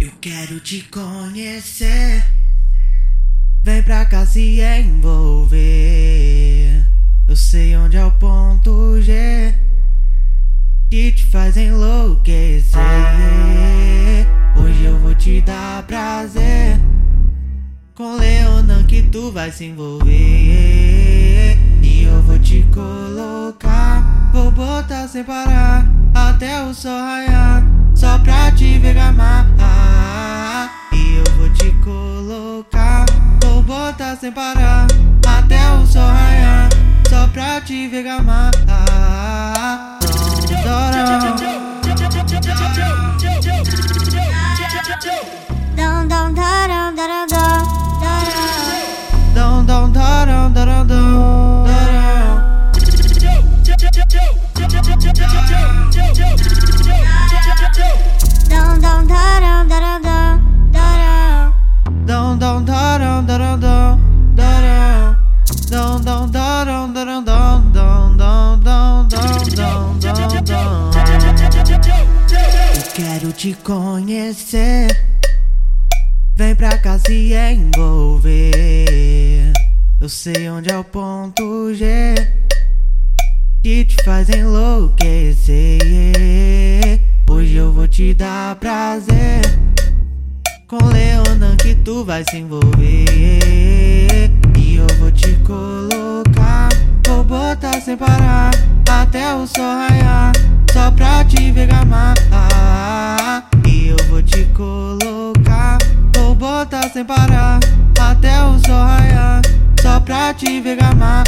Eu quero te conhecer. Vem pra cá se envolver. Eu sei onde é o ponto G que te faz enlouquecer. Hoje eu vou te dar prazer. Com Leonan que tu vai se envolver. E eu vou te colocar. Vou botar sem parar até o sol raiar. Só pra te ver gamar. E eu vou te colocar. Vou botar sem parar até o sol raiar. Só pra te ver gamar. Dum dum da dum da dum dum Dum dum da dum da Dão, dão, darão, darão, darão, darão. Dão, dão, darão, darão, darão, darão. Dão, dão, darão, darão, dão, dão, dão, dão, dão, dão, dão. Eu quero te conhecer. Vem pra cá se envolver. Eu sei onde é o ponto G que te faz enlouquecer dar prazer Com Leonan que tu vai se envolver. E eu vou te colocar Vou botar sem parar Até o sol raiar Só pra te ver gamar. E eu vou te colocar Vou botar sem parar Até o sol raiar Só pra te ver gamar